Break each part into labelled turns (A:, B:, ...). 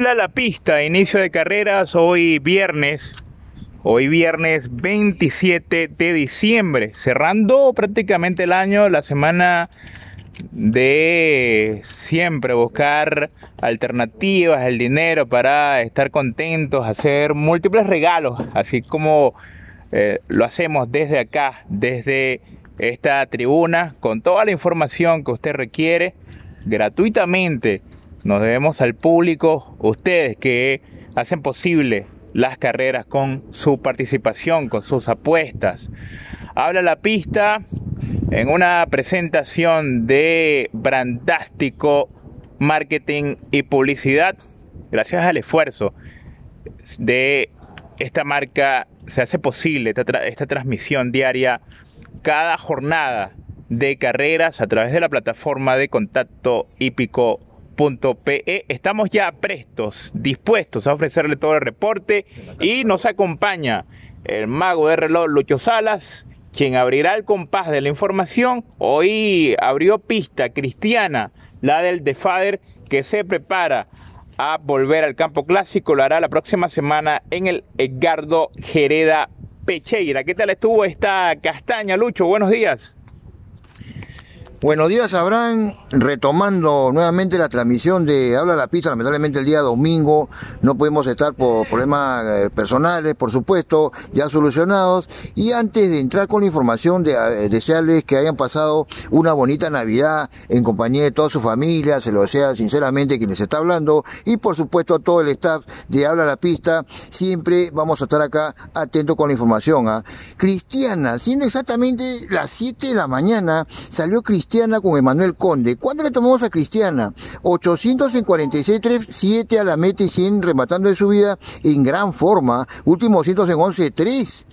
A: La pista, inicio de carreras hoy viernes, hoy viernes 27 de diciembre, cerrando prácticamente el año, la semana de siempre buscar alternativas, el dinero para estar contentos, hacer múltiples regalos, así como eh, lo hacemos desde acá, desde esta tribuna, con toda la información que usted requiere, gratuitamente nos debemos al público, ustedes que hacen posible las carreras con su participación, con sus apuestas. Habla la pista en una presentación de Brandástico Marketing y Publicidad. Gracias al esfuerzo de esta marca se hace posible esta, esta transmisión diaria cada jornada de carreras a través de la plataforma de contacto hípico .pe. Estamos ya prestos, dispuestos a ofrecerle todo el reporte y nos acompaña el mago de reloj Lucho Salas, quien abrirá el compás de la información. Hoy abrió pista cristiana, la del The Father, que se prepara a volver al campo clásico. Lo hará la próxima semana en el Edgardo Gereda Pecheira. ¿Qué tal estuvo esta castaña, Lucho? Buenos días.
B: Buenos días, Abraham. Retomando nuevamente la transmisión de Habla la Pista, lamentablemente el día domingo no pudimos estar por problemas eh, personales, por supuesto, ya solucionados. Y antes de entrar con la información, de, eh, desearles que hayan pasado una bonita Navidad en compañía de toda su familia, se lo desea sinceramente quien les está hablando. Y por supuesto, todo el staff de Habla la Pista, siempre vamos a estar acá atentos con la información. ¿ah? Cristiana, siendo exactamente las 7 de la mañana, salió Cristiana Cristiana con Emanuel Conde. ¿Cuándo le tomamos a Cristiana? 846 3, 7 a la meta y 100 rematando de su vida en gran forma. Último 211 3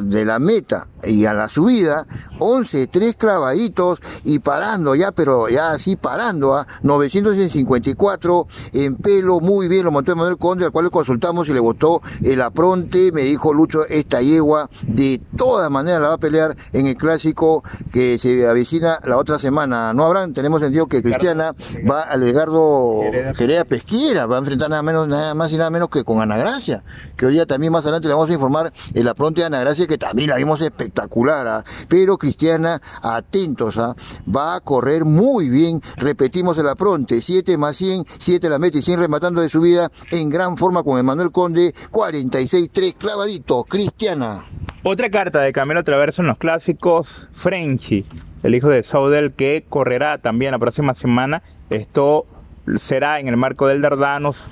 B: de la meta y a la subida, 11, 3 clavaditos y parando ya, pero ya así parando a 954 en pelo, muy bien, lo montó Manuel Conde, al cual le consultamos y le gustó el apronte, me dijo Lucho, esta yegua de todas maneras la va a pelear en el clásico que se avecina la otra semana, ¿no habrán? Tenemos entendido que Cristiana va al Edgardo Jereda Pesquera, va a enfrentar nada menos, nada más y nada menos que con Ana Gracia, que hoy día también más adelante le vamos a informar el apronte de Ana Gracia, que también la vimos espectacular, ¿ah? pero Cristiana, atentos, ¿ah? va a correr muy bien, repetimos el apronte, 7 más 100, 7 la meta y 100 rematando de su vida en gran forma con Emanuel Conde, 46-3 clavadito, Cristiana.
A: Otra carta de Camilo Traverso en los clásicos, Frenchy, el hijo de Saudel, que correrá también la próxima semana. Esto será en el marco del Dardanos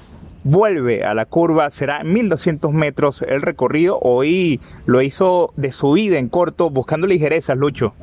A: vuelve a la curva, será 1200 metros el recorrido. Hoy lo hizo de subida en corto, buscando ligerezas, Lucho.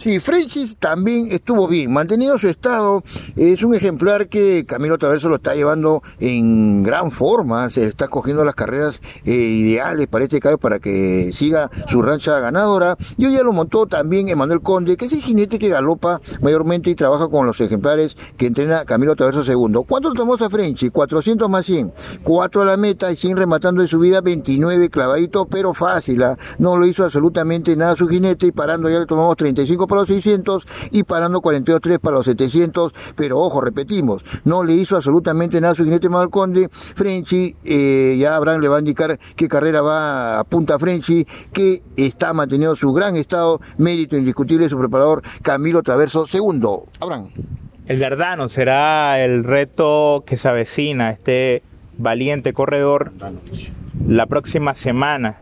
B: Sí, Francis también estuvo bien, mantenido su estado, es un ejemplar que Camilo Traverso lo está llevando en gran forma, se está cogiendo las carreras eh, ideales para este caso para que siga su rancha ganadora. Y hoy ya lo montó también Emanuel Conde, que es el jinete que galopa mayormente y trabaja con los ejemplares que entrena Camilo Traverso II. ¿Cuánto tomó a Frenchy? 400 más 100, 4 a la meta y 100 rematando de su vida, 29 clavadito, pero fácil, ¿ah? no lo hizo absolutamente nada su jinete y parando ya le tomamos 35 para los 600 y parando 42.3 para los 700, pero ojo, repetimos, no le hizo absolutamente nada a su jinete Malconde, Frenchy, eh, ya Abraham le va a indicar qué carrera va a punta Frenchy, que está manteniendo su gran estado, mérito indiscutible de su preparador Camilo Traverso segundo. Abraham.
A: El Dardano será el reto que se avecina, este valiente corredor, la próxima semana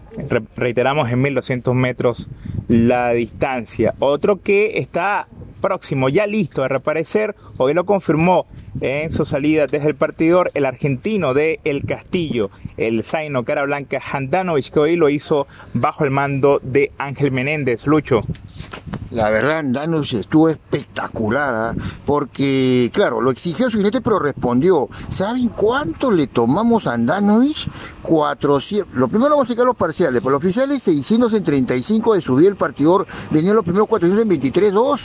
A: reiteramos en 1200 metros la distancia. Otro que está próximo, ya listo a reaparecer, hoy lo confirmó en su salida desde el partidor el argentino de El Castillo, el Zaino Cara Blanca Handanovic, que hoy lo hizo bajo el mando de Ángel Menéndez. Lucho.
B: La verdad, Andanovic estuvo espectacular, ¿ah? porque, claro, lo exigió su jinete, pero respondió. ¿Saben cuánto le tomamos a Andanovic? 400. Lo primero vamos a sacar los parciales, por los oficiales 635 de subir el partidor, venían los primeros 400 en 23-2.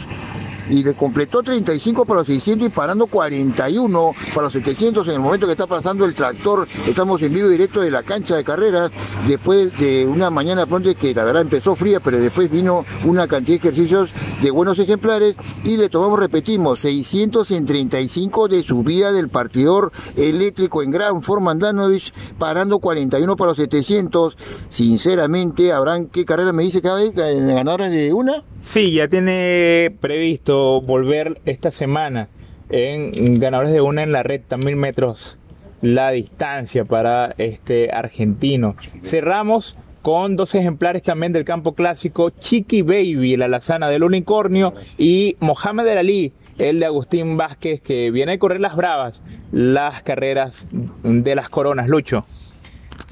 B: Y le completó 35 para los 600 y parando 41 para los 700 en el momento que está pasando el tractor. Estamos en vivo directo de la cancha de carreras después de una mañana pronto que la verdad empezó fría, pero después vino una cantidad de ejercicios de buenos ejemplares y le tomamos, repetimos, 600 en 35 de subida del partidor eléctrico en gran forma Andanovich, parando 41 para los 700. Sinceramente, habrán qué carrera me dice cada vez, ganadora de una.
A: Sí, ya tiene previsto volver esta semana en ganadores de una en la red, mil metros la distancia para este argentino. Cerramos con dos ejemplares también del campo clásico, Chiqui Baby, la alazana del unicornio, y Mohamed El Ali, el de Agustín Vázquez, que viene a correr las bravas, las carreras de las coronas, Lucho.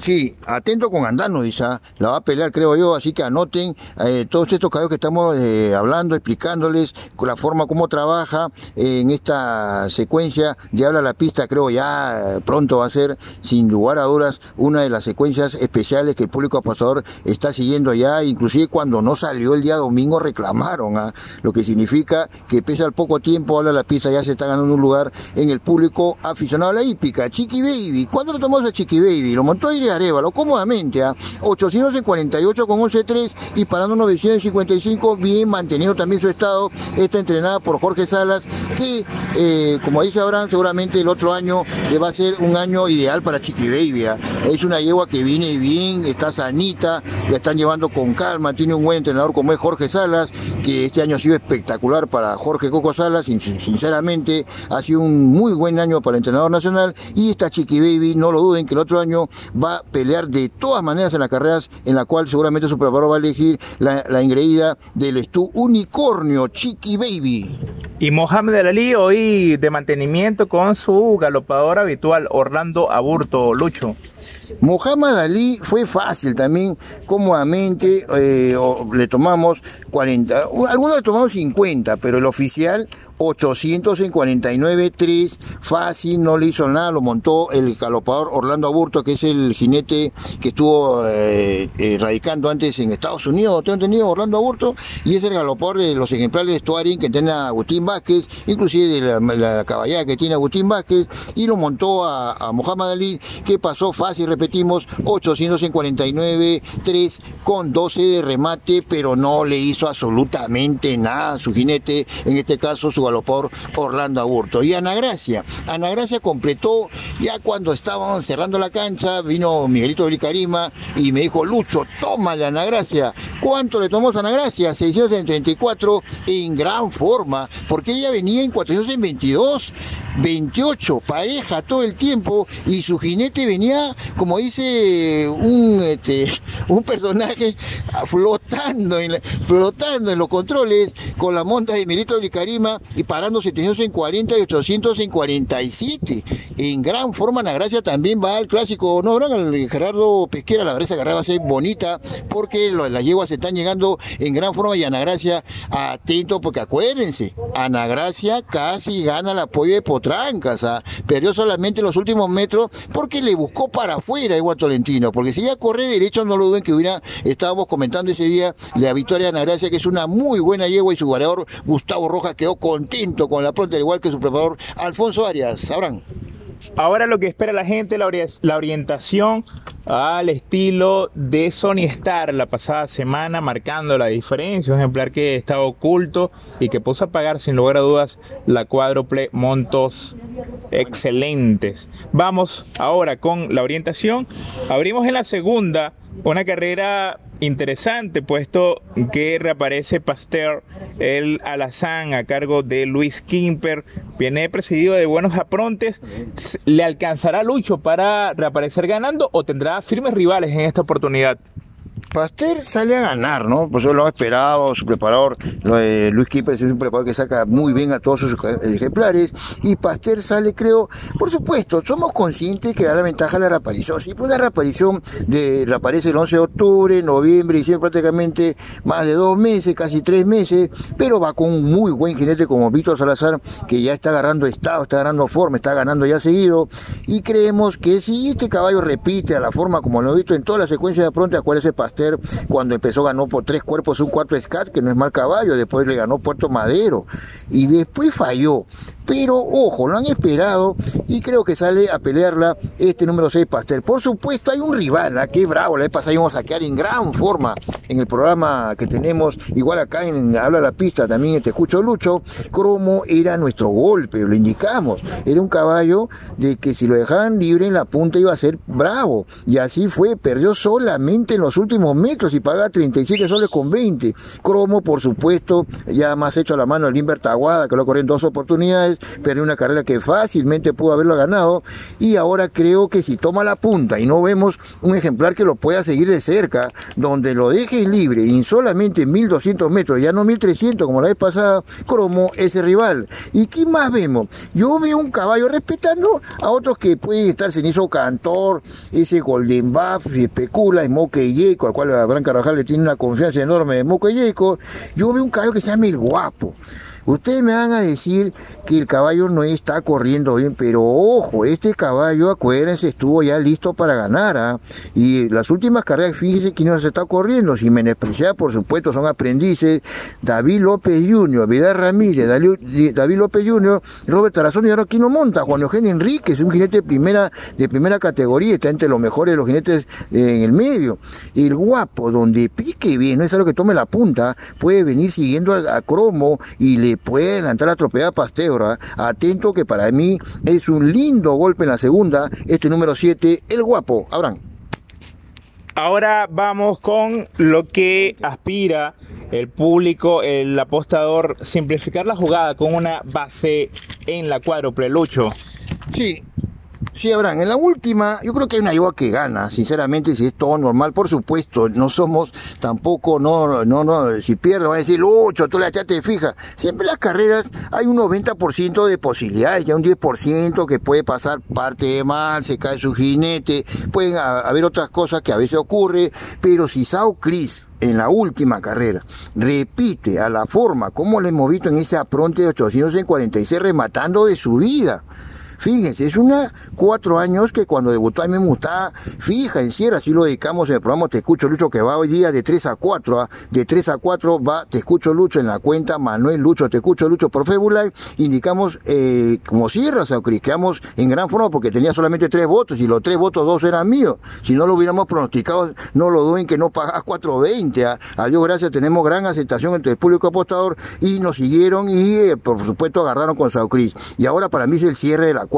B: Sí, atento con Andano, dice, la va a pelear creo yo, así que anoten eh, todos estos caballos que estamos eh, hablando, explicándoles la forma como trabaja en esta secuencia de Habla la Pista, creo ya pronto va a ser, sin lugar a dudas, una de las secuencias especiales que el público apostador está siguiendo ya, inclusive cuando no salió el día domingo reclamaron, ¿ah? lo que significa que pese al poco tiempo Habla la Pista ya se está ganando un lugar en el público aficionado a la hípica. Chiqui Baby, ¿cuándo lo tomamos a Chiqui Baby? Lo montó de Arevalo cómodamente a 848 con 11.3 y parando 955, bien mantenido también su estado. Está entrenada por Jorge Salas, que eh, como dice Abraham, seguramente el otro año le va a ser un año ideal para Chiqui. ¿ah? Es una yegua que viene bien, está sanita, la están llevando con calma, tiene un buen entrenador como es Jorge Salas, que este año ha sido espectacular para Jorge Coco Salas, sinceramente ha sido un muy buen año para el entrenador nacional y esta Chiqui Baby, no lo duden que el otro año va pelear de todas maneras en las carreras en la cual seguramente su preparador va a elegir la, la ingreída del Estú Unicornio Chiqui Baby.
A: Y Mohamed Ali hoy de mantenimiento con su galopador habitual Orlando Aburto Lucho.
B: Mohamed Ali fue fácil también, cómodamente, eh, le tomamos 40, algunos le tomamos 50, pero el oficial 800 en 49, 3, fácil, no le hizo nada, lo montó el galopador Orlando Aburto, que es el jinete que estuvo eh, eh, radicando antes en Estados Unidos, tengo entendido, Orlando Aburto, y es el galopador de los ejemplares de Stuaring que tiene Agustín Vázquez, inclusive de la, caballada que tiene Agustín Vázquez, y lo montó a, a Muhammad Ali, que pasó fácil, repetimos, 800 en 49, 3 con 12 de remate, pero no le hizo absolutamente nada a su jinete, en este caso su por Orlando Aburto. Y Ana Gracia, Ana Gracia completó ya cuando estábamos cerrando la cancha, vino Miguelito Blicarima y me dijo, Lucho, tómale Ana Gracia. ¿Cuánto le tomó a Ana Gracia? 634 en gran forma, porque ella venía en 422. 28, pareja todo el tiempo y su jinete venía, como dice un, este, un personaje, flotando en, flotando en los controles con la monta de Miguelito Blicarima y parando 700 en 40 y 800 en 47. En gran forma, la gracia también va al clásico, no, al Gerardo Pesquera, la carrera va a ser bonita porque las yeguas se están llegando en gran forma y Ana Gracia, atento porque acuérdense, Ana Gracia casi gana el apoyo de Potrancas, ¿ah? perdió solamente los últimos metros porque le buscó para afuera Igual Tolentino, porque si ya corre derecho no lo duden que hubiera, estábamos comentando ese día la victoria de Ana Gracia que es una muy buena yegua y su guardador Gustavo Rojas quedó con con la pronta, igual que su preparador Alfonso Arias. Sabrán.
A: Ahora lo que espera la gente, la, la orientación al estilo de Sony Star la pasada semana, marcando la diferencia, un ejemplar que estaba oculto y que puso a pagar sin lugar a dudas la cuádruple montos excelentes. Vamos ahora con la orientación. Abrimos en la segunda una carrera interesante, puesto que reaparece Pasteur, el alazán a cargo de Luis Kimper. Viene presidido de buenos aprontes. ¿Le alcanzará Lucho para reaparecer ganando o tendrá firmes rivales en esta oportunidad?
B: Pasteur sale a ganar, ¿no? Pues eso lo ha esperado, su preparador, Luis Kipper es un preparador que saca muy bien a todos sus ejemplares, y Pasteur sale, creo, por supuesto, somos conscientes que da la ventaja la reaparición, sí, pues la reaparición de, reaparece el 11 de octubre, noviembre, y siempre prácticamente más de dos meses, casi tres meses, pero va con un muy buen jinete como Víctor Salazar, que ya está agarrando estado, está agarrando forma, está ganando ya seguido, y creemos que si este caballo repite a la forma como lo he visto en toda la secuencia de pronto, acuérdese Pasteur, Cuando empezó ganó por tres cuerpos un cuatro SCAT, que no es mal caballo, después le ganó Puerto Madero, y después falló. Pero ojo, lo han esperado y creo que sale a pelearla este número 6 Pastel. Por supuesto, hay un rival, ¿ah? que bravo, la vez pasada íbamos a quedar en gran forma en el programa que tenemos, igual acá en Habla la Pista también, te escucho Lucho, Cromo era nuestro golpe, lo indicamos, era un caballo de que si lo dejaban libre en la punta iba a ser bravo, y así fue, perdió solamente en los últimos metros y paga 37 soles con 20. Cromo, por supuesto, ya más hecho a la mano el Limber Taguada, que lo corrió en dos oportunidades, perdió una carrera que fácilmente pudo haberlo ganado, y ahora creo que si toma la punta y no vemos un ejemplar que lo pueda seguir de cerca, donde lo deje libre en solamente 1200 metros, ya no 1300 como la vez pasada, Cromo ese rival. ¿Y qué más vemos? Yo veo un caballo respetando a otros que pueden estar cenizo cantor, ese Golden Buff, especula, es Moque Yeco, al cual Carvajal le tiene una confianza enorme de Moque Yeco. Yo veo un caballo que se llama el guapo. Ustedes me van a decir que el caballo no está corriendo bien, pero ojo, este caballo, acuérdense, estuvo ya listo para ganar. ¿ah? Y las últimas carreras, fíjense que no se está corriendo. Si menospreciada, por supuesto, son aprendices. David López Jr., Vidal Ramírez, David López Jr., Robert Tarazón y ahora aquí no monta. Juan Eugenio Enríquez, un jinete de primera, de primera categoría, está entre los mejores de los jinetes eh, en el medio. El guapo, donde pique bien, no es algo que tome la punta, puede venir siguiendo a, Cromo y le puede adelantar la atropellada Pasteur. Atento que para mí es un lindo golpe en la segunda. Este número 7, el guapo. Abraham.
A: Ahora vamos con lo que aspira el público, el apostador, simplificar la jugada con una base en la cuádruple, Lucho.
B: Sí, Sí, Abraham, en la última, yo creo que hay una yegua que gana, sinceramente, si es todo normal, por supuesto, no somos tampoco, no, no, no, si pierde van a decir, Lucho, tú la echaste fija. Siempre en las carreras hay un 90% de posibilidades, ya un 10% que puede pasar parte de mal, se cae su jinete, pueden haber otras cosas que a veces ocurre, pero si Sao Cris en la última carrera repite a la forma como le hemos visto en ese apronte de 846 rematando de su vida, Fíjense, es una cuatro años que cuando debutó a mí me gustaba fija en Sierra, así lo dedicamos en el programa Te Escucho Lucho, que va hoy día de 3 a 4, ¿ah? de 3 a 4 va Te Escucho Lucho en la cuenta Manuel Lucho, Te Escucho Lucho por Live, indicamos eh, como Sierra, Sao Cris, quedamos en gran forma porque tenía solamente tres votos y los tres votos, dos eran míos. Si no lo hubiéramos pronosticado, no lo duden que no pagas 4.20. ¿ah? A Dios gracias, tenemos gran aceptación entre el público apostador y nos siguieron y eh, por supuesto agarraron con Sao Cris. Y ahora para mí es el cierre de la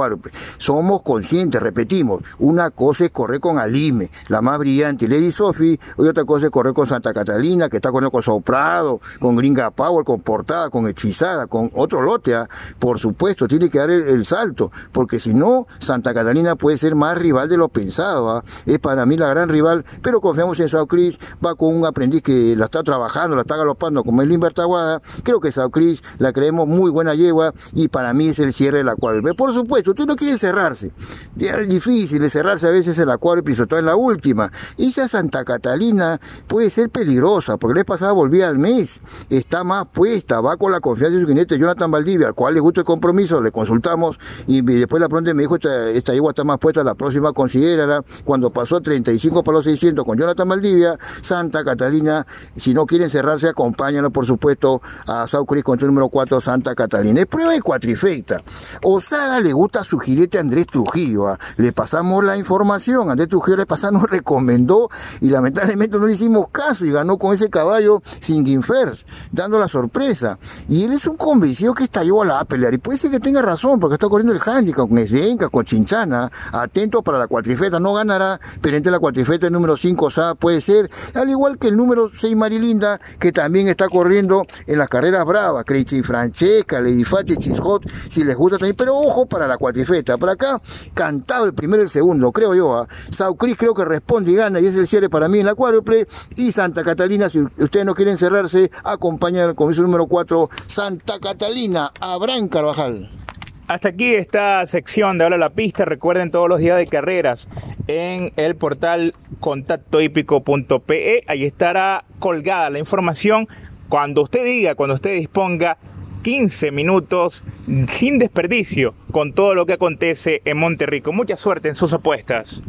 B: somos conscientes, repetimos, una cosa es correr con Alime, la más brillante, Lady Sophie, y otra cosa es correr con Santa Catalina, que está corriendo con Soprado, con Gringa Power, con Portada, con Hechizada, con otro lote, ¿ah? por supuesto, tiene que dar el, salto, porque si no, Santa Catalina puede ser más rival de lo pensado, ¿ah? es para mí la gran rival, pero confiamos en Sao Cris, va con un aprendiz que la está trabajando, la está galopando como el Limbertaguada, creo que Sao Cris la creemos muy buena yegua y para mí es el cierre de la cual. Por supuesto, usted no quiere cerrarse. Es difícil cerrarse a veces en la cuadra y en la última. Esa Santa Catalina puede ser peligrosa, porque la vez pasada volvía al mes, está más puesta, va con la confianza de su jinete Jonathan Valdivia, al cual le gusta el compromiso, le consultamos y después la pronto me dijo, esta, esta está más puesta, la próxima considérala. Cuando pasó 35 para los 600 con Jonathan Valdivia, Santa Catalina, si no quieren cerrarse, acompáñalo por supuesto a Sao Cris con el número 4, Santa Catalina. Es prueba de cuatrifecta. Osada le gusta a su jinete Andrés Trujillo. ¿ah? Le pasamos la información, Andrés Trujillo le pasamos, nos recomendó y lamentablemente no le hicimos caso y ganó con ese caballo sin First, dando la sorpresa. Y él es un convencido que estalló a la pelear y puede ser que tenga razón porque está corriendo el handicap con Esvenca, con Chinchana, atento para la cuatrifeta, no ganará, pero entre la cuatrifeta el número 5 Sa puede ser, al igual que el número 6 Marilinda, que también está corriendo en las carreras bravas, Creichi Francesca, Lady Fati, Chiscot, si les gusta también, pero ojo para la cuatrifeta. Por acá, cantado el primero y el segundo, creo yo. a Sau Cris creo que responde y gana y es el cierre para mí en la cuádruple. Y Santa Catalina, si ustedes no quieren cerrarse, acompaña con su número 4, Santa Catalina, Abraham Carvajal.
A: Hasta aquí esta sección de Ahora la Pista. Recuerden todos los días de carreras en el portal contactohípico.pe. Ahí estará colgada la información. Cuando usted diga, cuando usted disponga, 15 minutos sin desperdicio con todo lo que acontece en Monterrico. Mucha suerte en sus apuestas.